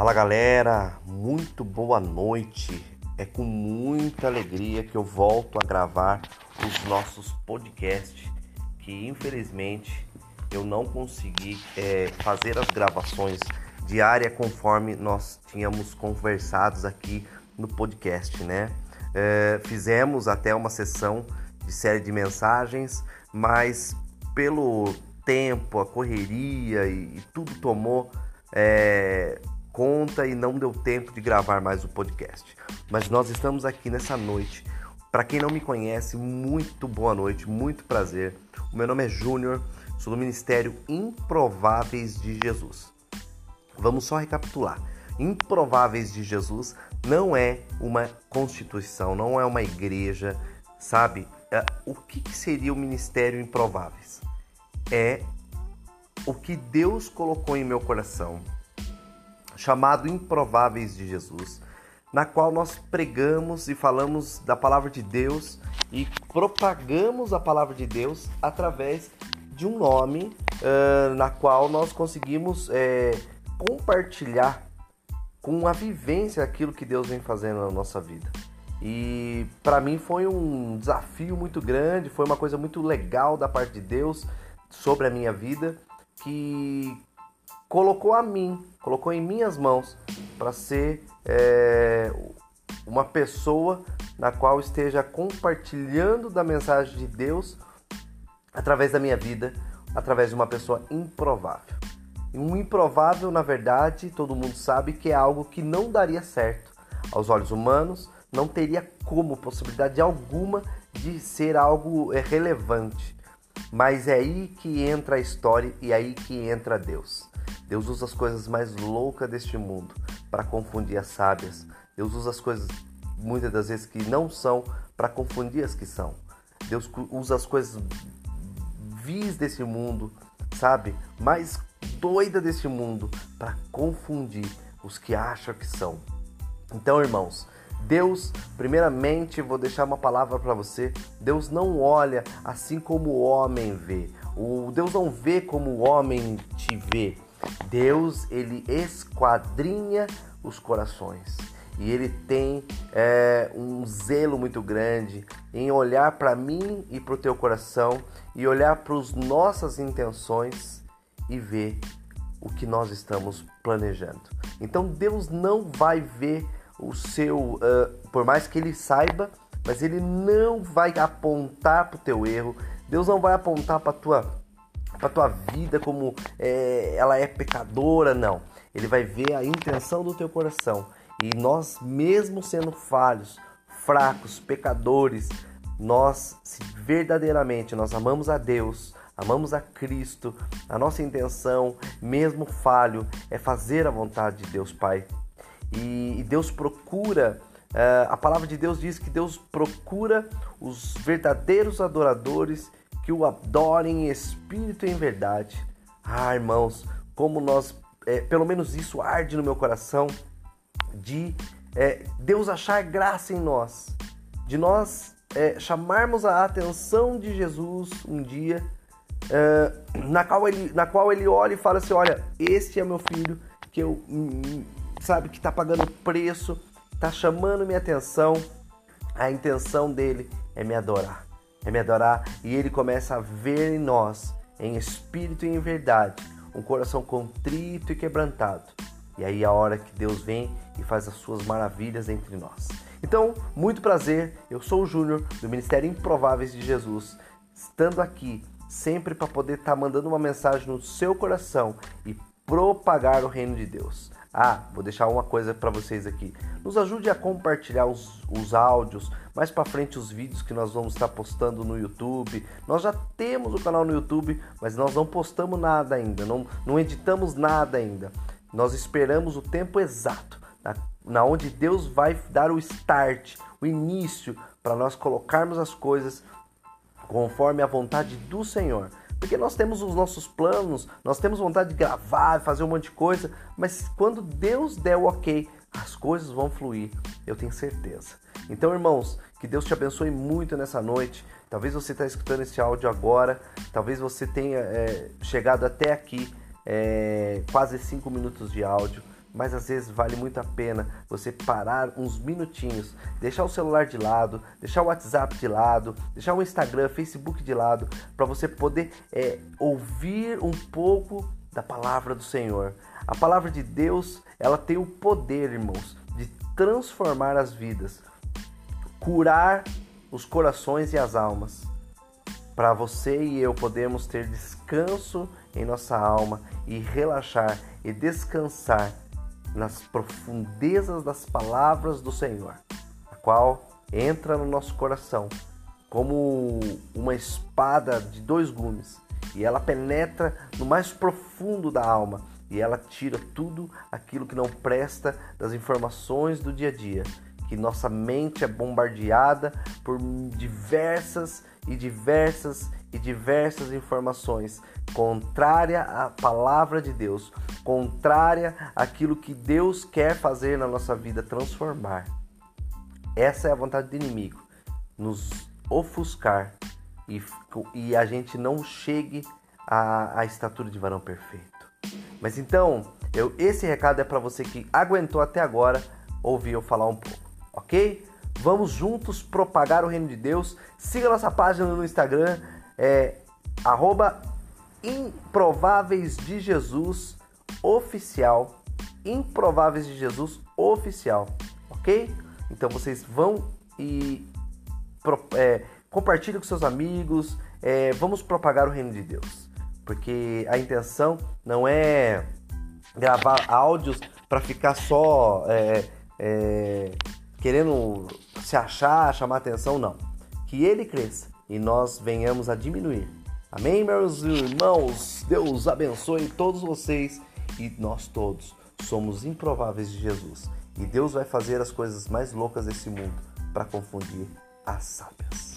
Fala galera, muito boa noite. É com muita alegria que eu volto a gravar os nossos podcasts, que infelizmente eu não consegui é, fazer as gravações diárias conforme nós tínhamos conversados aqui no podcast, né? É, fizemos até uma sessão de série de mensagens, mas pelo tempo, a correria e, e tudo tomou é, conta e não deu tempo de gravar mais o podcast. Mas nós estamos aqui nessa noite. Para quem não me conhece, muito boa noite, muito prazer. O meu nome é Júnior, sou do Ministério Improváveis de Jesus. Vamos só recapitular. Improváveis de Jesus não é uma constituição, não é uma igreja, sabe? É, o que seria o Ministério Improváveis? É o que Deus colocou em meu coração, chamado Improváveis de Jesus, na qual nós pregamos e falamos da palavra de Deus e propagamos a palavra de Deus através de um nome uh, na qual nós conseguimos é, compartilhar com a vivência aquilo que Deus vem fazendo na nossa vida. E para mim foi um desafio muito grande, foi uma coisa muito legal da parte de Deus sobre a minha vida que colocou a mim, colocou em minhas mãos para ser é, uma pessoa na qual esteja compartilhando da mensagem de Deus através da minha vida, através de uma pessoa improvável. Um improvável, na verdade, todo mundo sabe que é algo que não daria certo aos olhos humanos, não teria como possibilidade alguma de ser algo é, relevante. Mas é aí que entra a história e é aí que entra Deus. Deus usa as coisas mais loucas deste mundo para confundir as sábias. Deus usa as coisas muitas das vezes que não são para confundir as que são. Deus usa as coisas vis desse mundo, sabe? Mais doida desse mundo para confundir os que acham que são. Então, irmãos, Deus, primeiramente, vou deixar uma palavra para você. Deus não olha assim como o homem vê. O Deus não vê como o homem te vê. Deus, ele esquadrinha os corações. E ele tem é, um zelo muito grande em olhar para mim e para o teu coração e olhar para as nossas intenções e ver o que nós estamos planejando. Então Deus não vai ver o seu, uh, por mais que ele saiba, mas ele não vai apontar para o teu erro. Deus não vai apontar para tua para tua vida como é, ela é pecadora, não. Ele vai ver a intenção do teu coração. E nós, mesmo sendo falhos, fracos, pecadores, nós, se verdadeiramente nós amamos a Deus, amamos a Cristo, a nossa intenção, mesmo falho, é fazer a vontade de Deus Pai e, Deus procura, uh, a palavra de Deus diz que Deus procura os verdadeiros adoradores que o adorem em espírito e em verdade. Ah, irmãos, como nós, é, pelo menos isso arde no meu coração, de é, Deus achar graça em nós, de nós é, chamarmos a atenção de Jesus um dia, na, qual ele, na qual ele olha e fala assim: Olha, este é meu filho que eu sabe que está pagando preço, está chamando minha atenção. A intenção dele é me adorar, é me adorar e ele começa a ver em nós, em espírito e em verdade, um coração contrito e quebrantado. E aí é a hora que Deus vem e faz as suas maravilhas entre nós. Então, muito prazer, eu sou o Júnior do Ministério Improváveis de Jesus, estando aqui sempre para poder estar tá mandando uma mensagem no seu coração e propagar o reino de Deus. Ah, vou deixar uma coisa para vocês aqui. Nos ajude a compartilhar os, os áudios, mais para frente os vídeos que nós vamos estar postando no YouTube. Nós já temos o canal no YouTube, mas nós não postamos nada ainda, não, não editamos nada ainda. Nós esperamos o tempo exato, na, na onde Deus vai dar o start, o início, para nós colocarmos as coisas conforme a vontade do Senhor. Porque nós temos os nossos planos, nós temos vontade de gravar, fazer um monte de coisa, mas quando Deus der o ok, as coisas vão fluir, eu tenho certeza. Então, irmãos, que Deus te abençoe muito nessa noite. Talvez você está escutando esse áudio agora, talvez você tenha é, chegado até aqui, é, quase cinco minutos de áudio. Mas às vezes vale muito a pena você parar uns minutinhos, deixar o celular de lado, deixar o WhatsApp de lado, deixar o Instagram, Facebook de lado, para você poder é, ouvir um pouco da palavra do Senhor. A palavra de Deus, ela tem o poder, irmãos, de transformar as vidas, curar os corações e as almas. Para você e eu podermos ter descanso em nossa alma e relaxar e descansar nas profundezas das palavras do Senhor, a qual entra no nosso coração como uma espada de dois gumes e ela penetra no mais profundo da alma e ela tira tudo aquilo que não presta das informações do dia a dia, que nossa mente é bombardeada por diversas e diversas e diversas informações contrária à palavra de Deus, contrária àquilo que Deus quer fazer na nossa vida, transformar. Essa é a vontade do inimigo, nos ofuscar e, e a gente não chegue à, à estatura de varão perfeito. Mas então, eu, esse recado é para você que aguentou até agora ouvir eu falar um pouco, ok? Vamos juntos propagar o reino de Deus. Siga nossa página no Instagram, é arroba Improváveis de Jesus Oficial. Improváveis de Jesus Oficial, ok? Então vocês vão e é, compartilhe com seus amigos. É, vamos propagar o reino de Deus, porque a intenção não é gravar áudios para ficar só é, é, querendo se achar, chamar atenção, não. Que ele cresça e nós venhamos a diminuir. Amém, meus irmãos? Deus abençoe todos vocês e nós todos somos improváveis de Jesus. E Deus vai fazer as coisas mais loucas desse mundo para confundir as sábias.